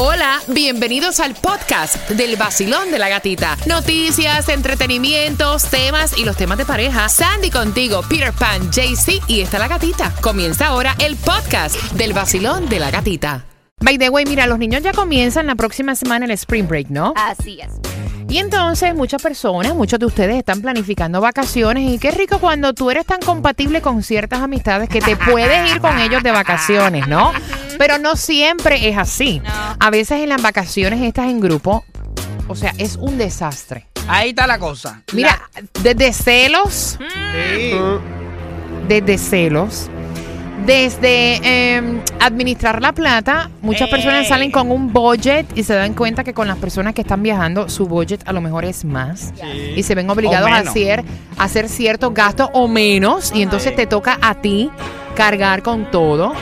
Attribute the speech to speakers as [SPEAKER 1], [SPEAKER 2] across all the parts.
[SPEAKER 1] Hola, bienvenidos al podcast del vacilón de la gatita. Noticias, entretenimientos, temas y los temas de pareja. Sandy contigo, Peter Pan, JC y está la gatita. Comienza ahora el podcast del vacilón de la gatita. By the way, mira, los niños ya comienzan la próxima semana el Spring Break, ¿no?
[SPEAKER 2] Así es.
[SPEAKER 1] Y entonces muchas personas, muchos de ustedes están planificando vacaciones y qué rico cuando tú eres tan compatible con ciertas amistades que te puedes ir con ellos de vacaciones, ¿no? Pero no siempre es así.
[SPEAKER 2] No.
[SPEAKER 1] A veces en las vacaciones estas en grupo, o sea, es un desastre.
[SPEAKER 3] Ahí está la cosa.
[SPEAKER 1] Mira, desde celos,
[SPEAKER 3] sí.
[SPEAKER 1] desde celos, desde eh, administrar la plata, muchas personas salen con un budget y se dan cuenta que con las personas que están viajando, su budget a lo mejor es más.
[SPEAKER 3] Sí.
[SPEAKER 1] y se ven obligados hacer, a hacer ciertos gastos o menos y entonces te toca a ti cargar con todo.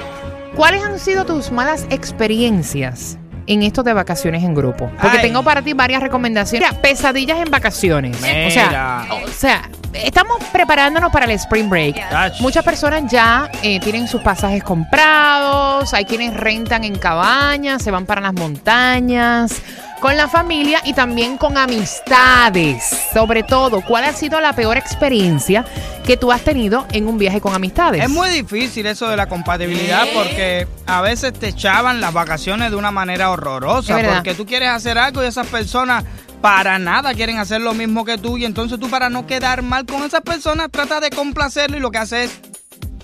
[SPEAKER 1] ¿Cuáles han sido tus malas experiencias en esto de vacaciones en grupo? Porque
[SPEAKER 3] Ay.
[SPEAKER 1] tengo para ti varias recomendaciones. Mira, pesadillas en vacaciones. O sea,
[SPEAKER 3] Mira.
[SPEAKER 1] o sea, estamos preparándonos para el Spring Break. Muchas personas ya eh, tienen sus pasajes comprados, hay quienes rentan en cabañas, se van para las montañas, con la familia y también con amistades. Sobre todo, ¿cuál ha sido la peor experiencia que tú has tenido en un viaje con amistades?
[SPEAKER 3] Es muy difícil eso de la compatibilidad porque a veces te echaban las vacaciones de una manera horrorosa. Porque tú quieres hacer algo y esas personas para nada quieren hacer lo mismo que tú. Y entonces tú para no quedar mal con esas personas tratas de complacerlo y lo que haces es...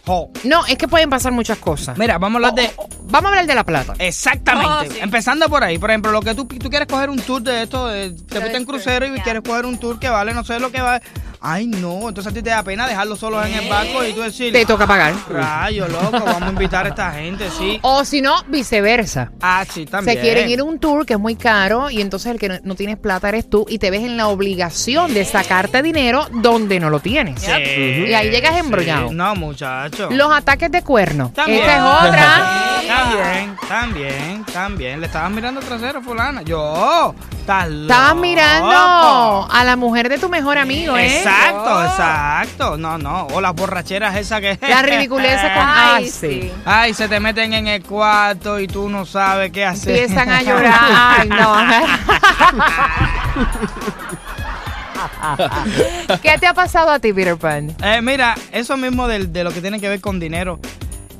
[SPEAKER 3] jo.
[SPEAKER 1] No, es que pueden pasar muchas cosas.
[SPEAKER 3] Mira, vamos a hablar de...
[SPEAKER 1] Vamos a hablar de la plata.
[SPEAKER 3] Exactamente.
[SPEAKER 2] Oh, sí.
[SPEAKER 3] Empezando por ahí. Por ejemplo, lo que tú, tú quieres coger un tour de esto, de- te fuiste en crucero y quieres coger un tour que vale, no sé lo que vale. Ay, no. Entonces a ti te da pena dejarlos solos en el barco y tú decir...
[SPEAKER 1] Te toca pagar.
[SPEAKER 3] Rayo, loco, vamos a invitar a esta gente, sí.
[SPEAKER 1] O si no, viceversa.
[SPEAKER 3] Ah, sí, también.
[SPEAKER 1] Se quieren ir a un tour que es muy caro y entonces el que no, no tienes plata eres tú y te ves en la obligación de sacarte dinero donde no lo tienes.
[SPEAKER 3] Sí,
[SPEAKER 1] Y ahí llegas embrollado.
[SPEAKER 3] sí. No, muchacho.
[SPEAKER 1] Los ataques de cuerno.
[SPEAKER 3] También.
[SPEAKER 1] Esta es otra.
[SPEAKER 3] También, también, también. Le estabas mirando el trasero, fulana. Yo, estás
[SPEAKER 1] Estabas mirando a la mujer de tu mejor amigo, ¿eh?
[SPEAKER 3] Exacto, exacto. No, no. O las borracheras esas que...
[SPEAKER 1] La ridiculeza con...
[SPEAKER 2] Ay,
[SPEAKER 1] sí.
[SPEAKER 3] Ay, se te meten en el cuarto y tú no sabes qué hacer.
[SPEAKER 1] Empiezan a llorar. Ay, no. ¿Qué te ha pasado a ti, Peter Pan?
[SPEAKER 3] Eh, mira, eso mismo de, de lo que tiene que ver con dinero.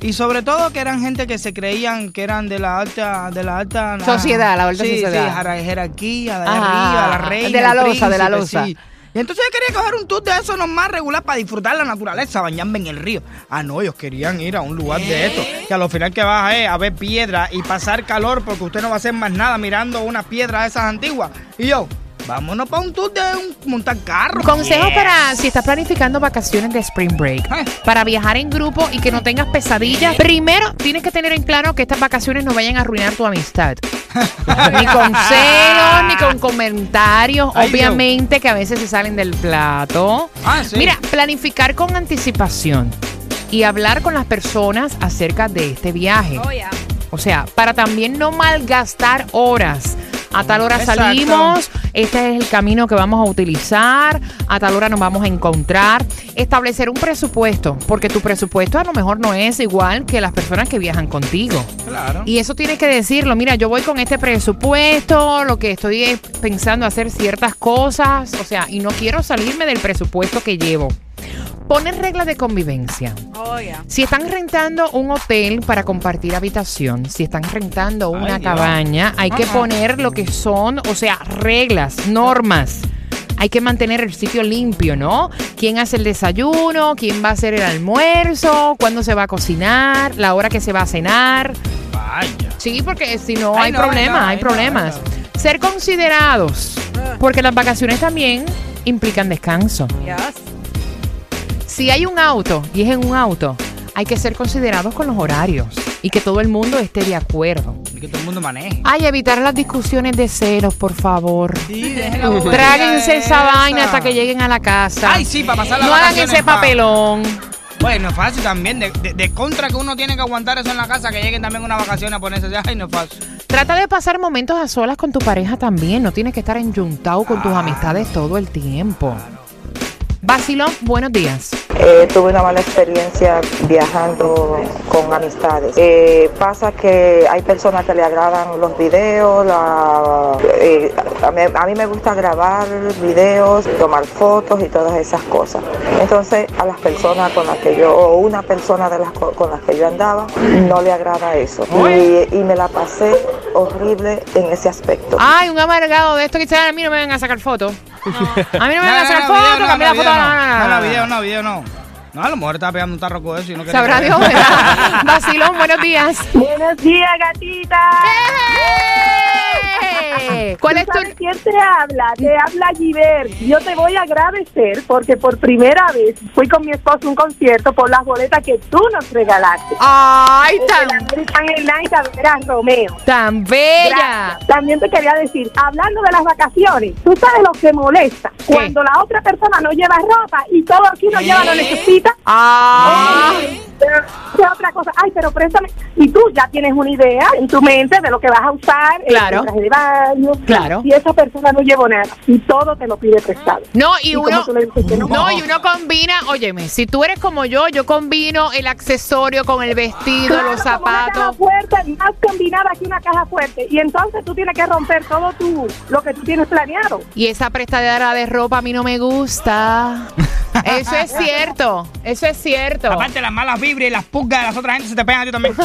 [SPEAKER 3] Y sobre todo que eran gente que se creían que eran de la alta, de la alta
[SPEAKER 1] Sociedad, la alta
[SPEAKER 3] sí,
[SPEAKER 1] sociedad.
[SPEAKER 3] Sí, jera- jerarquía, de arriba, la reina.
[SPEAKER 1] de la loza, de la loza.
[SPEAKER 3] sí. Y entonces yo quería coger un tour de eso nomás regular para disfrutar la naturaleza, bañarme en el río. Ah, no, ellos querían ir a un lugar de esto. Que a lo final que vas es a ver piedra y pasar calor porque usted no va a hacer más nada mirando una piedra de esas antiguas. Y yo, vámonos para un tour de un, montar carro.
[SPEAKER 1] Consejos
[SPEAKER 3] Yes.
[SPEAKER 1] para si estás planificando vacaciones de Spring Break.
[SPEAKER 3] Ay.
[SPEAKER 1] Para viajar en grupo y que no tengas pesadillas. Primero, tienes que tener en claro que estas vacaciones no vayan a arruinar tu amistad. ni con celos, ni con comentarios.
[SPEAKER 3] Ay.
[SPEAKER 1] Obviamente que a veces se salen del plato.
[SPEAKER 3] Ah, sí.
[SPEAKER 1] Mira, planificar con anticipación y hablar con las personas acerca de este viaje.
[SPEAKER 2] Oh, ya.
[SPEAKER 1] O sea, para también no malgastar horas. A tal hora
[SPEAKER 3] Exacto.
[SPEAKER 1] salimos, este es el camino que vamos a utilizar, a tal hora nos vamos a encontrar. Establecer un presupuesto, porque tu presupuesto a lo mejor no es igual que las personas que viajan contigo.
[SPEAKER 3] Claro.
[SPEAKER 1] Y eso tienes que decirlo, mira, yo voy con este presupuesto, lo que estoy es pensando hacer ciertas cosas, o sea, y no quiero salirme del presupuesto que llevo. Poner reglas de convivencia.
[SPEAKER 2] Oh.
[SPEAKER 1] Si están rentando un hotel para compartir habitación, si están rentando una
[SPEAKER 3] Ay,
[SPEAKER 1] cabaña, hay que poner lo que son, o sea, reglas, normas. Hay que mantener el sitio limpio, ¿no? ¿Quién hace el desayuno? ¿Quién va a hacer el almuerzo? ¿Cuándo se va a cocinar? ¿La hora que se va a cenar?
[SPEAKER 3] Vaya.
[SPEAKER 1] Sí, porque si no
[SPEAKER 3] Ay,
[SPEAKER 1] hay problemas, hay problemas. Ser considerados, porque las vacaciones también implican descanso.
[SPEAKER 2] Yes.
[SPEAKER 1] Si hay un auto y es en un auto, hay que ser considerados con los horarios y que todo el mundo esté de acuerdo.
[SPEAKER 3] Y que todo el mundo maneje.
[SPEAKER 1] Ay, evitar las discusiones de celos, por favor.
[SPEAKER 3] Sí,
[SPEAKER 1] Tráguense esa vaina hasta que lleguen a la casa.
[SPEAKER 3] Ay, sí, para pasar la
[SPEAKER 1] No hagan ese papelón.
[SPEAKER 3] Bueno, es fácil también. De, de- de contra que uno tiene que aguantar eso en la casa, que lleguen también una vacación a ponerse. Ay, no es fácil.
[SPEAKER 1] Trata de pasar momentos a solas con tu pareja también. No tienes que estar enyuntado con tus amistades todo el tiempo. Basilón, buenos días.
[SPEAKER 2] Eh, tuve una mala experiencia viajando con amistades. Eh, pasa que hay personas que le agradan los videos, la- eh, a, mí, a mí me gusta grabar videos, tomar fotos y todas esas cosas. Entonces a las personas con las que yo, o una persona de las co- con las que yo andaba, no le agrada eso. Y, y me la pasé horrible en ese aspecto.
[SPEAKER 1] Ay, un amargado de esto que dicen, a mí no me vengan a sacar fotos. A mí no me
[SPEAKER 3] No,
[SPEAKER 1] vengan a sacar
[SPEAKER 3] no, no,
[SPEAKER 1] fotos,
[SPEAKER 3] video,
[SPEAKER 1] cambiar la
[SPEAKER 3] no,
[SPEAKER 1] foto. No, no, no,
[SPEAKER 3] No,
[SPEAKER 1] no.
[SPEAKER 3] no, video, no, video, no. No, a lo mejor estaba pegando un tarro con eso y no quería
[SPEAKER 1] Sabrá Dios, ¿verdad? Basilón, buenos días.
[SPEAKER 4] Buenos días, gatita.
[SPEAKER 1] ¡Eh! ¿Cuál es
[SPEAKER 4] ¿Tú
[SPEAKER 1] tu...?
[SPEAKER 4] quién te habla? Te habla Giver. Yo te voy a agradecer porque por primera vez fui con mi esposo a un concierto por las boletas que tú nos regalaste.
[SPEAKER 1] ¡Ay, tan,
[SPEAKER 4] American Airlines Romeo.
[SPEAKER 1] tan bella!
[SPEAKER 4] Gracias. También te quería decir, hablando de las vacaciones, tú sabes lo que molesta cuando la otra persona no lleva ropa y todo aquí no lleva lo necesita.
[SPEAKER 1] ¡Ah!
[SPEAKER 4] ¿Qué otra cosa? Ay, pero préstame. Y tú ya tienes una idea en tu mente de lo que vas a usar, el
[SPEAKER 1] Claro.
[SPEAKER 4] traje de baño.
[SPEAKER 1] Claro.
[SPEAKER 4] Y esa persona no llevó nada y todo te lo pide prestado.
[SPEAKER 1] No, y
[SPEAKER 4] ¿Y
[SPEAKER 1] uno...
[SPEAKER 4] dices no?
[SPEAKER 1] No, y uno combina, óyeme, si tú eres como yo, yo combino el accesorio con el vestido,
[SPEAKER 4] Claro,
[SPEAKER 1] los
[SPEAKER 4] como Una caja
[SPEAKER 1] zapatos.
[SPEAKER 4] fuerte, más combinada que una caja fuerte. Y entonces tú tienes que romper todo tu, lo que tú tienes planeado.
[SPEAKER 1] Y esa prestadera de ropa a mí no me gusta. Eso es cierto, eso es cierto.
[SPEAKER 3] Aparte las malas vibras y las pulgas de las otras gente se te pegan a ti también.